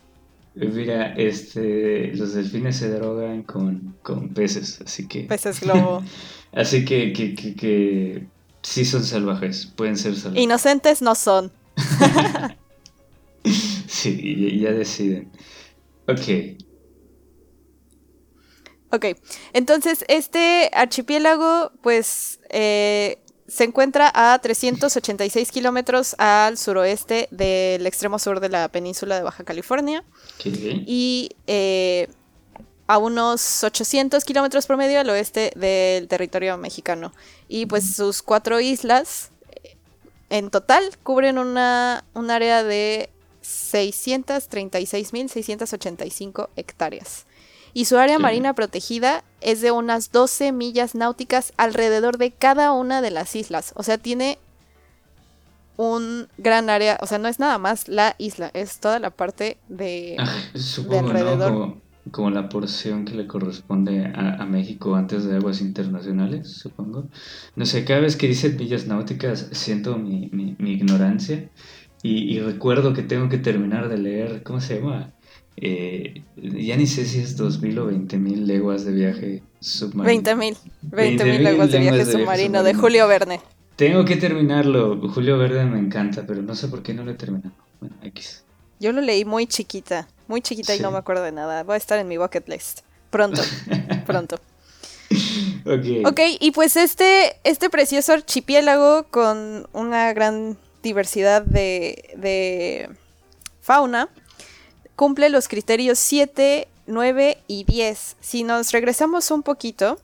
Mira, este, los delfines se drogan con, con peces, así que... Peces globo. así que, que, que, que, sí son salvajes, pueden ser salvajes. Inocentes no son. sí, ya, deciden. Ok. Ok, entonces este archipiélago, pues, eh, se encuentra a 386 kilómetros al suroeste del extremo sur de la península de Baja California. Y eh, a unos 800 kilómetros promedio al oeste del territorio mexicano. Y pues sus cuatro islas eh, en total cubren una, un área de 636.685 hectáreas y su área marina protegida es de unas 12 millas náuticas alrededor de cada una de las islas. O sea, tiene un gran área, o sea, no es nada más la isla, es toda la parte de, ah, alrededor. Como, la porción que le corresponde a, México antes de aguas internacionales, supongo. No sé, cada vez que dice millas náuticas siento mi, ignorancia y, y, recuerdo que tengo que terminar de leer, ¿cómo se llama? Eh, ya ni sé si es 2.000 o 20.000 leguas de viaje submarino. 20.000. 20.000 leguas de viaje, submarino, de Julio Verne. Tengo que terminarlo. Julio Verne me encanta, pero no sé por qué no lo he terminado. Bueno, X. Yo lo leí muy chiquita, muy chiquita y no me acuerdo de nada. Va a estar en mi bucket list. Pronto, pronto. Okay. ok, y pues este, este precioso archipiélago con una gran diversidad de, de fauna cumple los criterios 7, 9 y 10. Si nos regresamos un poquito,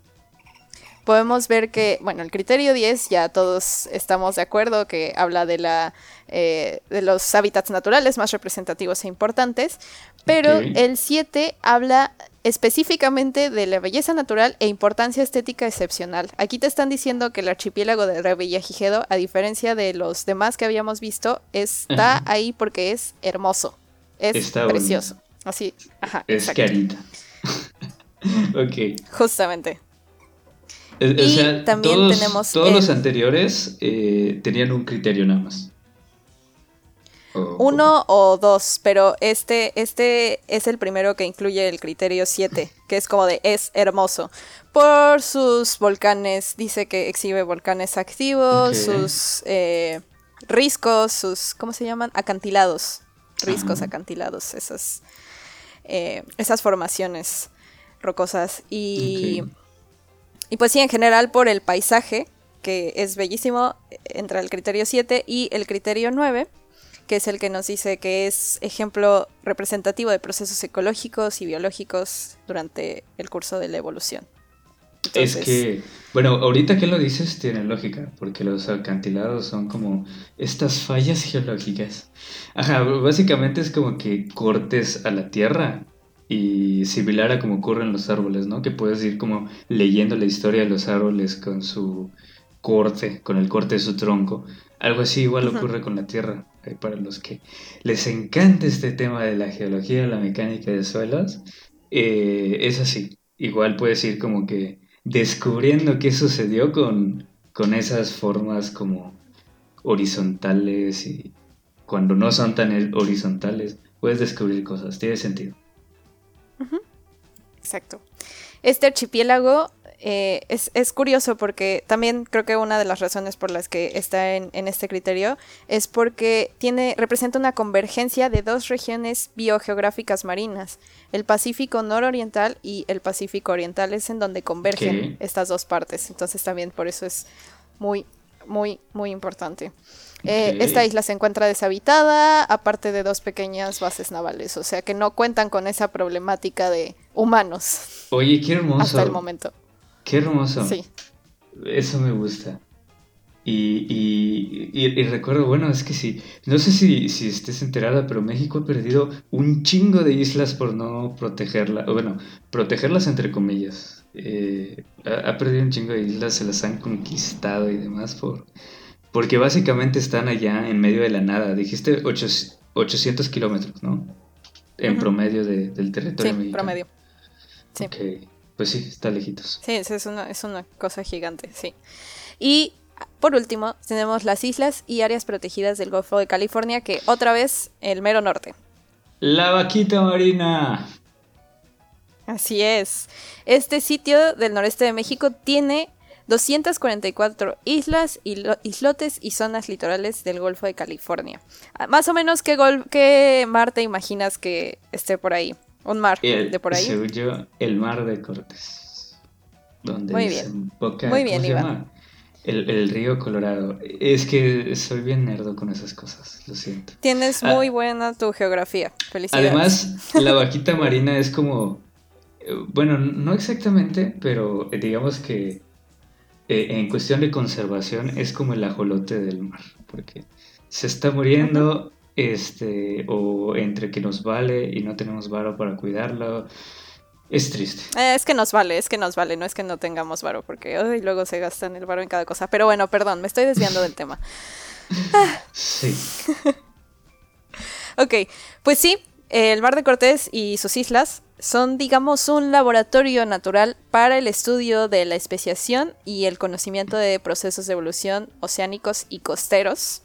podemos ver que, bueno, el criterio 10 ya todos estamos de acuerdo que habla de, la, eh, de los hábitats naturales más representativos e importantes, pero el 7 habla específicamente de la belleza natural e importancia estética excepcional. Aquí te están diciendo que el archipiélago de Revillagigedo, a diferencia de los demás que habíamos visto, está ahí porque es hermoso. Es precioso. Así, ajá. Es carita. ok. Justamente. y también todos, tenemos. Todos los anteriores eh, tenían un criterio nada más. Uno o dos, pero este, este es el primero que incluye el criterio 7, que es como de es hermoso. Por sus volcanes, dice que exhibe volcanes activos, sus eh, riscos, sus, ¿cómo se llaman? Acantilados riscos, acantilados, esas, eh, esas formaciones rocosas. Y, y pues sí, en general por el paisaje, que es bellísimo, entra el criterio 7 y el criterio 9 que es el que nos dice que es ejemplo representativo de procesos ecológicos y biológicos durante el curso de la evolución. Es que, bueno, ahorita que lo dices tiene lógica, porque los acantilados son como estas fallas geológicas. Ajá, básicamente es como que cortes a la tierra y similar a como ocurren los árboles, ¿no? Que puedes ir como leyendo la historia de los árboles con su corte, con el corte de su tronco. Algo así igual ocurre con la tierra. Eh, para los que les encanta este tema de la geología, la mecánica de suelos, eh, es así. Igual puedes ir como que descubriendo qué sucedió con, con esas formas como horizontales y cuando no son tan horizontales, puedes descubrir cosas, tiene sentido. Exacto. Este archipiélago eh, es, curioso porque también creo que una de las razones por las que está en, este criterio es porque tiene, representa una convergencia de dos regiones biogeográficas marinas, el Pacífico nororiental y el Pacífico oriental, es en donde convergen estas dos partes. Entonces también por eso es muy, muy, muy importante. Eh. Esta isla se encuentra deshabitada, aparte de dos pequeñas bases navales, o sea que no cuentan con esa problemática de humanos Oye, qué hermoso. hasta el momento. Qué hermoso. Sí. Eso me gusta. Y, y, y- y recuerdo, bueno, es que sí, no sé si, si estés enterada, pero México ha perdido un chingo de islas por no protegerlas, o bueno, protegerlas entre comillas. Eh, ha, ha perdido un chingo de islas, se las han conquistado y demás por, porque básicamente están allá en medio de la nada. Dijiste ocho- 800 kilómetros, ¿no? En promedio de- del territorio Sí, mexicano. promedio. Sí. Ok, pues sí, está lejitos. Sí, es una, es una cosa gigante, sí. Y por último, tenemos las islas y áreas protegidas del Golfo de California, que otra vez el mero norte. La vaquita marina. Así es. Este sitio del noreste de México tiene 244 islas, islotes y zonas litorales del Golfo de California. Ah, Más o menos, ¿qué, gol- qué mar te imaginas que esté por ahí? Un mar El- de por ahí. Según yo, el mar de Cortés. Donde Muy bien. desemboca. Muy bien, ¿cómo se Iván. el río Colorado. Es que soy bien nerdo con esas cosas, lo siento. Tienes Ah. muy buena tu geografía. Felicidades. Además, la vaquita marina es como. eh, Bueno, no exactamente, pero eh, digamos que eh, en cuestión de conservación es como el ajolote del mar. Porque se está muriendo, este, o entre que nos vale y no tenemos varo para cuidarlo. Es triste. Eh, es que nos vale, es que nos vale, no es que no tengamos varo, porque ay, luego se gastan el varo en cada cosa. Pero bueno, perdón, me estoy desviando del tema. Sí. Ok, pues sí, el Mar de Cortés y sus islas son, digamos, un laboratorio natural para el estudio de la especiación y el conocimiento de procesos de evolución oceánicos y costeros.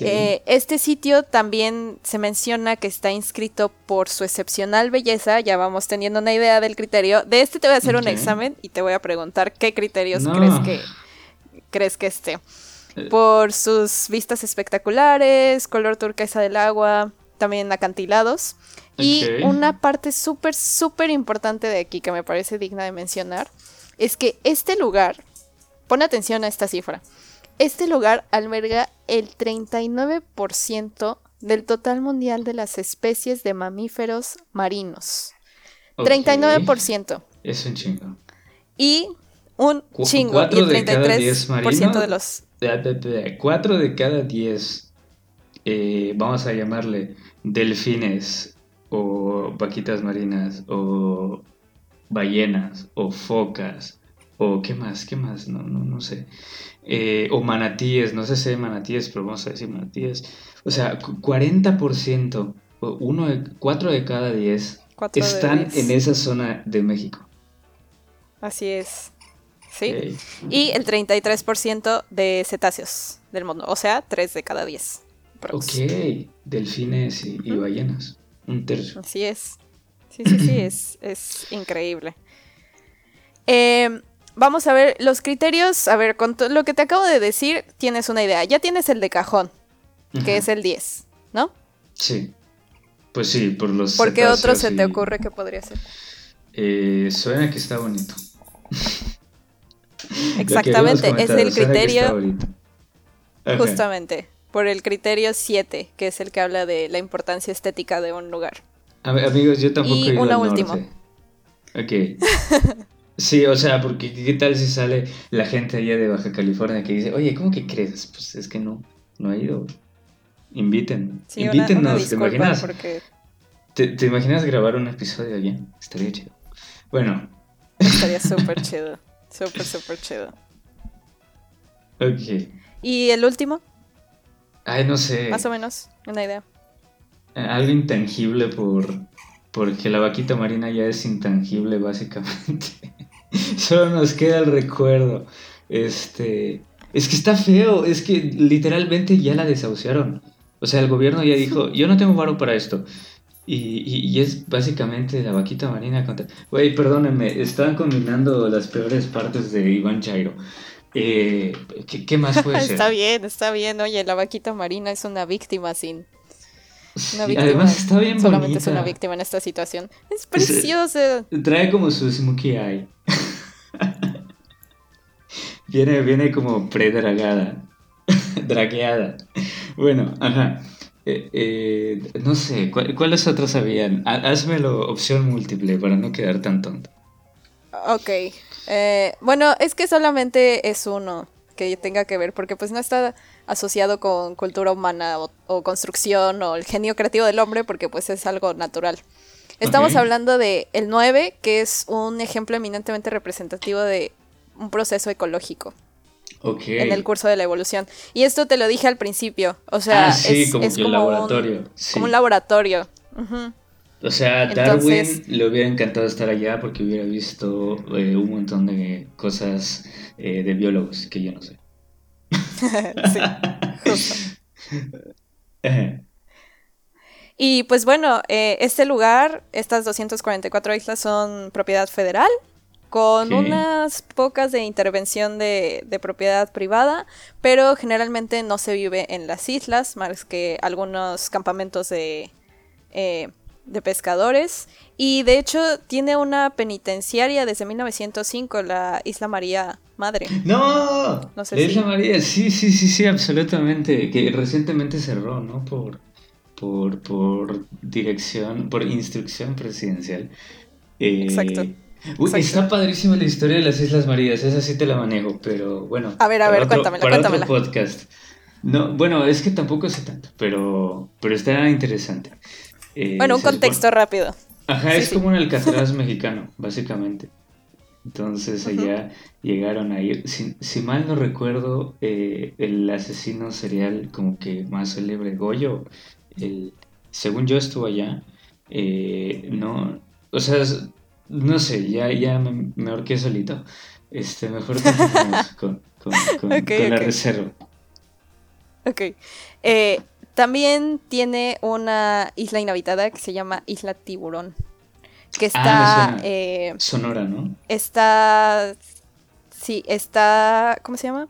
Eh, este sitio también se menciona que está inscrito por su excepcional belleza. Ya vamos teniendo una idea del criterio. De este te voy a hacer un examen y te voy a preguntar qué criterios No. crees que crees que esté. Eh. Por sus vistas espectaculares, color turquesa del agua, también acantilados. Y una parte súper, súper importante de aquí que me parece digna de mencionar es que este lugar, pon atención a esta cifra, este lugar alberga el 39% del total mundial de las especies de mamíferos marinos. Ok. 39%. Es un chingo. Y un chingo. Y el de cada diez 33% marinos. de los... Da, da, da, Cuatro de cada diez, eh, vamos a llamarle delfines o vaquitas marinas o ballenas o focas o qué más, qué más, no, no, no sé. Eh, o manatíes, no sé si hay manatíes, pero vamos a decir manatíes. O sea, cu- 40%, o uno de, cuatro de cada diez cuatro de están 10. en esa zona de México. Así es. Sí. Ok. Y el 33% de cetáceos del mundo. O sea, 3 de cada 10. prox. Ok, delfines y, y ballenas. Un tercio. Así es. Sí, sí, sí, es, es increíble. Eh, vamos a ver los criterios. A ver, con lo que te acabo de decir, tienes una idea. Ya tienes el de cajón, que es el 10, ¿no? Sí. Pues sí, por los. ¿Por qué otro se te ocurre que podría ser? Eh, suena que está bonito. Exactamente, es el criterio. Ajá. justamente, por el criterio 7, que es el que habla de la importancia estética de un lugar. Am- Amigos, yo tampoco Y he ido una al última. norte. Ok. Sí, o sea, porque ¿qué tal si sale la gente allá de Baja California que dice, oye, ¿cómo que crees? Pues es que no, no he ido. Inviten, Sí, invítennos, una ¿te imaginas? porque ¿Te, te imaginas grabar un episodio allá? Estaría chido. Bueno, estaría súper chido. Súper, súper chido. ok. ¿Y el último? Ay, no sé. Más o menos, una idea. Eh, Algo intangible por porque la vaquita marina ya es intangible básicamente. Solo nos queda el recuerdo. Este, es que está feo, es que literalmente ya la desahuciaron. O sea, el gobierno ya dijo, "Yo no tengo varo para esto." Y, y- y es básicamente la vaquita marina contra... Güey, perdónenme, están combinando las peores partes de Iván Chairo. Eh, ¿qué, qué más puede ser? está bien, está bien. Oye, la vaquita marina es una víctima sin. Sí, Una víctima. además está bien Solamente es una víctima en esta situación. Es Es- preciosa. Trae como su smokey eye. viene, viene como predragada. Dragueada. Bueno, ajá. Eh, eh, no sé, ¿cuáles otras habían? Házmelo opción múltiple para no quedar tan tonto. Ok. Eh, bueno, es que solamente es uno que tenga que ver, porque pues no está asociado con cultura humana o, construcción o el genio creativo del hombre, porque pues es algo natural. Estamos hablando de el 9, que es un ejemplo eminentemente representativo de un proceso ecológico. En el curso de la evolución. Y esto te lo dije al principio. O sea, ah, es, como, un laboratorio. Como un laboratorio. O sea, Darwin le hubiera encantado estar allá porque hubiera visto eh, un montón de cosas eh, de biólogos que yo no sé. sí, justo. y pues bueno, eh, este lugar, estas 244 islas son propiedad federal con unas pocas de intervención de, propiedad privada, pero generalmente no se vive en las islas, más que algunos campamentos de, eh, de pescadores. Y de hecho tiene una penitenciaria desde 1905, la Isla María Madre. ¡No! no la Isla María, sí, sí, sí, sí, absolutamente. Que recientemente cerró, ¿no? Por, por, por dirección, por instrucción presidencial. Eh, Exacto Uy, está padrísima la historia de las Islas Marías, esa sí te la manejo, pero bueno. A ver, a ver, cuéntamela, para cuéntamela. Otro podcast. No, bueno, es que tampoco sé tanto, pero, pero está interesante. Eh, bueno, un contexto rápido. Ajá, es como un Alcatraz mexicano, básicamente. Entonces allá llegaron a ir, si, mal no recuerdo, eh, el asesino serial como que más célebre, Goyo, el, según yo estuvo allá, eh, no, o sea, no sé, ya, ya me, me ahorqué solito. Este, mejor con, con, con, la reserva. Ok. Eh, también tiene una isla inhabitada que se llama Isla Tiburón. Que está. Ah, eh, Sonora, ¿no? Está. Sí, está. ¿Cómo se llama?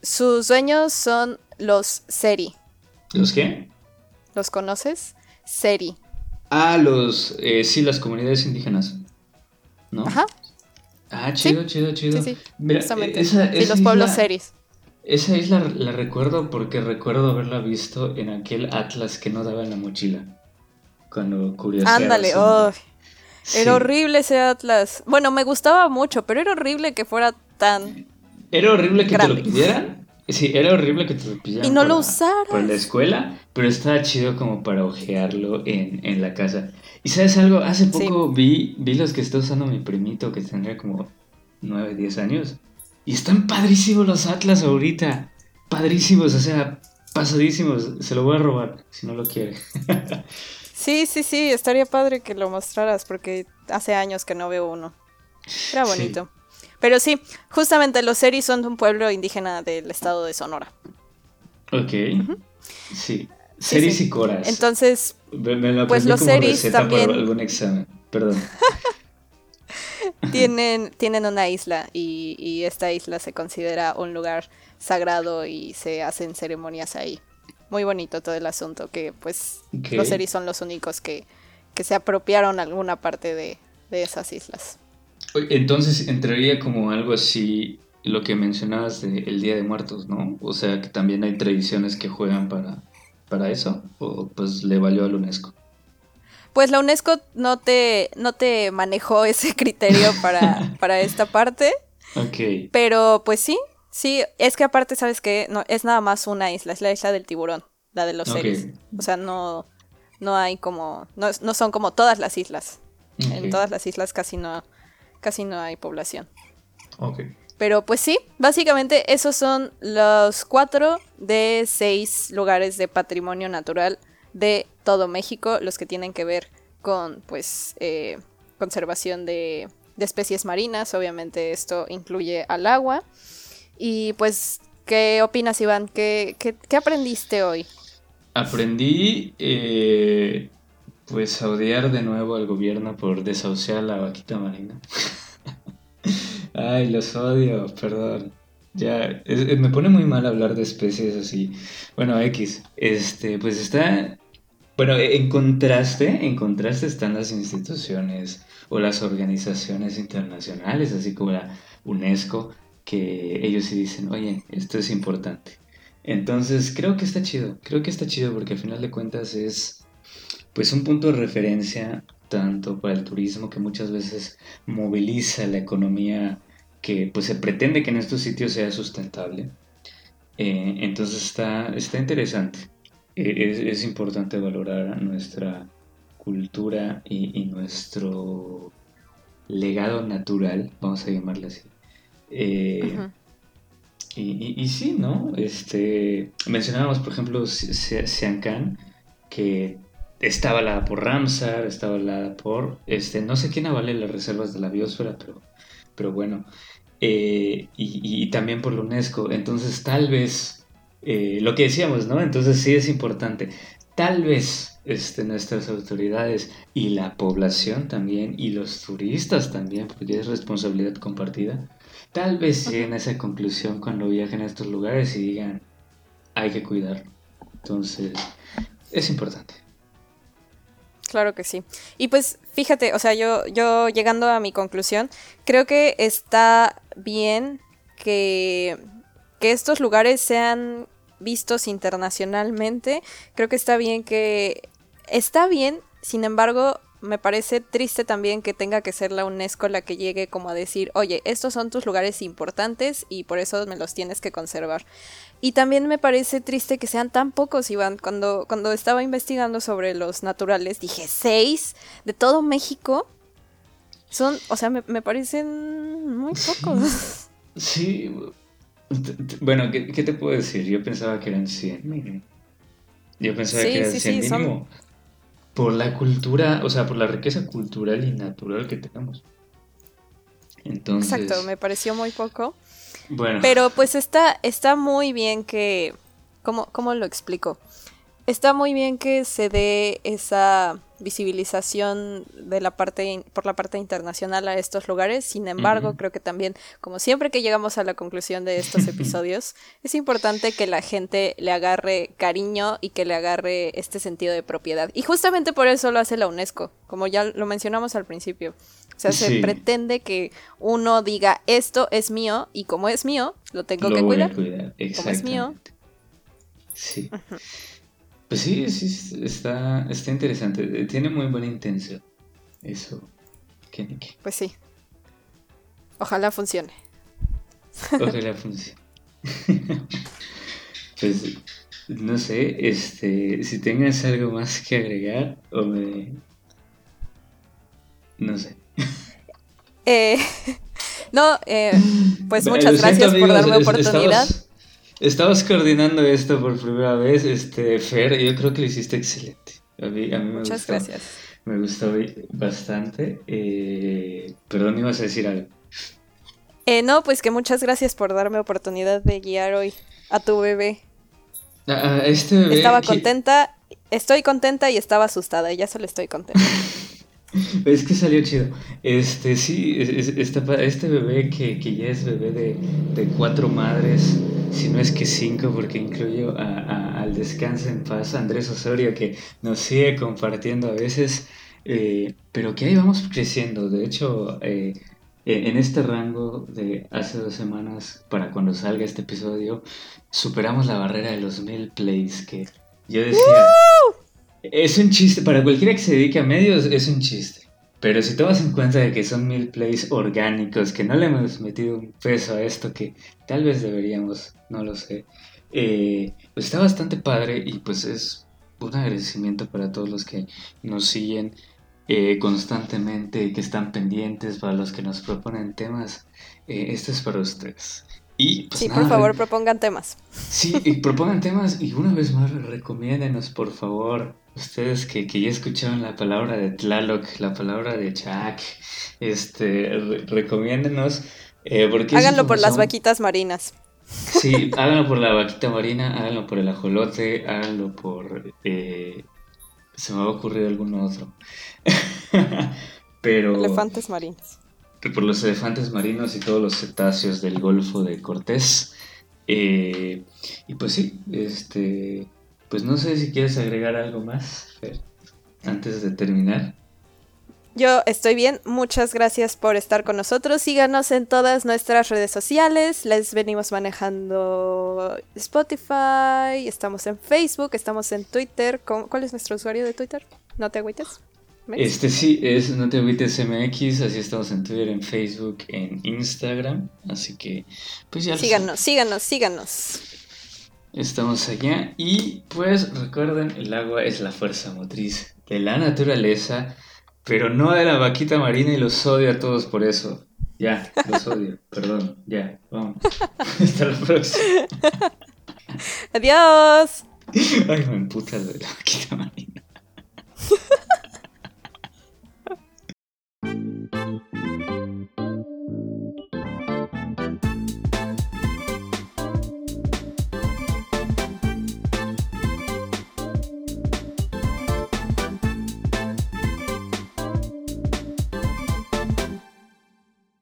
Sus dueños son los Seri. ¿Los qué? ¿Los conoces? Seri. Ah, los. Eh, sí, las comunidades indígenas. ¿No? Ajá. Ah, chido, chido, chido. Sí, sí. Mira, esa, sí, los pueblos seris. Esa isla la recuerdo porque recuerdo haberla visto en aquel atlas que no daba en la mochila. Cuando curiosidad. Ándale, oh. Era horrible ese atlas. Bueno, me gustaba mucho, pero era horrible que fuera tan. Era horrible que te lo pidieran Sí, era horrible que te lo pillaran. Y no lo usaras. Por la escuela, pero estaba chido como para ojearlo en, la casa. Y sabes algo, hace poco vi, vi los que está usando mi primito, que tendría como 9, 10 años. Y están padrísimos los Atlas ahorita. Padrísimos, o sea, pasadísimos. Se lo voy a robar si no lo quiere. sí, sí, sí, estaría padre que lo mostraras porque hace años que no veo uno. Era bonito. Pero sí, justamente los Seris son de un pueblo indígena del estado de Sonora. Ok. Sí. Seris y Coras. Entonces, pues los Seris también. Para algún examen. Perdón. tienen, tienen una isla y, esta isla se considera un lugar sagrado y se hacen ceremonias ahí. Muy bonito todo el asunto, que pues los Seris son los únicos que, que se apropiaron alguna parte de, de esas islas. Entonces entraría como algo así lo que mencionabas del Día de Muertos, ¿no? O sea, que también hay tradiciones que juegan para, para eso, o pues le valió a la UNESCO. Pues la UNESCO no te, no te manejó ese criterio para, para esta parte. Ok. Pero pues sí, sí, es que aparte, ¿sabes qué? No, es nada más una isla, es la isla del tiburón, la de los seres. O sea, no, no hay como, no, no son como todas las islas. En todas las islas casi no, casi no hay población. Ok. Pero pues sí, básicamente esos son los cuatro de seis lugares de patrimonio natural de todo México, los que tienen que ver con pues eh, conservación de, especies marinas, obviamente esto incluye al agua. Y pues, ¿qué opinas Iván? ¿Qué, qué, aprendiste hoy? Aprendí eh, pues a odiar de nuevo al gobierno por desahuciar la vaquita marina. Ay, los odio, perdón. Ya, me pone muy mal hablar de especies así. Bueno, X, este, pues está... Bueno, en contraste, en contraste están las instituciones o las organizaciones internacionales, así como la UNESCO, que ellos sí dicen, oye, esto es importante. Entonces creo que está chido, creo que está chido porque al final de cuentas es pues un punto de referencia tanto para el turismo que muchas veces moviliza la economía que pues se pretende que en estos sitios sea sustentable. Eh, entonces está, está interesante. E, es, importante valorar nuestra cultura y, nuestro legado natural, vamos a llamarle así. Eh, y, y, sí, ¿no? Este, mencionábamos, por ejemplo, Siancán, que está avalada por Ramsar, está avalada por, este, no sé quién avale las reservas de la biosfera, pero, pero bueno, eh, y, también por la UNESCO. Entonces, tal vez, eh, lo que decíamos, ¿no? Entonces sí es importante. Tal vez este, nuestras autoridades y la población también, y los turistas también, porque es responsabilidad compartida, tal vez lleguen a esa conclusión cuando viajen a estos lugares y digan, hay que cuidar. Entonces, es importante. Claro que sí. Y pues fíjate, o sea, yo, yo llegando a mi conclusión, creo que está bien que, que estos lugares sean vistos internacionalmente. Creo que está bien que... Está bien, sin embargo, me parece triste también que tenga que ser la UNESCO la que llegue como a decir, oye, estos son tus lugares importantes y por eso me los tienes que conservar. Y también me parece triste que sean tan pocos, Iván. Cuando, cuando estaba investigando sobre los naturales, dije, seis de todo México. Son, o sea, me, parecen muy pocos. Sí. Bueno, ¿qué, te puedo decir? Yo pensaba que eran 100 Yo pensaba que eran 100 mínimo. Por la cultura, o sea, por la riqueza cultural y natural que tenemos. Entonces... Exacto, me pareció muy poco. Pero pues está, está muy bien que. ¿cómo, ¿Cómo lo explico? Está muy bien que se dé esa visibilización de la parte por la parte internacional a estos lugares. Sin embargo, creo que también, como siempre que llegamos a la conclusión de estos episodios, es importante que la gente le agarre cariño y que le agarre este sentido de propiedad. Y justamente por eso lo hace la UNESCO, como ya lo mencionamos al principio. O sea, se pretende que uno diga, esto es mío y como es mío, lo tengo que cuidar. Como es mío. Sí. Pues sí, sí, está, está interesante. Tiene muy buena intención. Eso. Pues sí. Ojalá funcione. Ojalá funcione. pues no sé, este, si tengas algo más que agregar o me... No sé. Eh, no, eh, pues muchas gracias por darme oportunidad. Estabas, coordinando esto por primera vez, este, Fer, yo creo que lo hiciste excelente. A mí, a mí me muchas gracias. Me gustó bastante. Eh, perdón, ibas a decir algo. Eh, no, pues que muchas gracias por darme oportunidad de guiar hoy a tu bebé. Este bebé. Estaba contenta, estoy contenta y estaba asustada, y ya solo estoy contenta. Es que salió chido. Este, sí, este, bebé que, ya es bebé de, cuatro madres, si no es que cinco, porque incluyo al Descanso en Paz, Andrés Osorio, que nos sigue compartiendo a veces, eh, pero que ahí vamos creciendo. De hecho, eh, en este rango de hace dos semanas, para cuando salga este episodio, superamos la barrera de los mil plays, que yo decía... Es un chiste, para cualquiera que se dedique a medios es un chiste. Pero si tomas en cuenta de que son mil plays orgánicos, que no le hemos metido un peso a esto que tal vez deberíamos, no lo sé, eh, pues está bastante padre y pues es un agradecimiento para todos los que nos siguen eh, constantemente que están pendientes, para los que nos proponen temas. Esto es para ustedes. Y, pues, sí, por favor, propongan temas. Sí, y propongan temas y una vez más recomiéndenos, por favor, ustedes que, que, ya escucharon la palabra de Tlaloc, la palabra de Chak, este, recomiéndenos. Eh, porque háganlo por las vaquitas marinas. Sí, háganlo por la vaquita marina, háganlo por el ajolote, háganlo por... Eh, se me va a ocurrir alguno otro. Pero... Elefantes marinos. Por los elefantes marinos y todos los cetáceos del Golfo de Cortés. Eh, y pues sí, este pues no sé si quieres agregar algo más, antes de terminar. Yo estoy bien, muchas gracias por estar con nosotros. Síganos en todas nuestras redes sociales. Les venimos manejando Spotify, estamos en Facebook, estamos en Twitter. ¿Cómo- ¿Cuál es nuestro usuario de Twitter? No te agüites. Este sí, es No te agüites MX, así estamos en Twitter, en Facebook, en Instagram, así que pues ya Síganos, síganos, síganos. estamos allá y pues recuerden, el agua es la fuerza motriz de la naturaleza, pero no de la vaquita marina y los odio a todos por eso. Ya, los odio, perdón, ya, vamos. Hasta la próxima. Adiós. Ay, me emputa lo de la vaquita marina. Música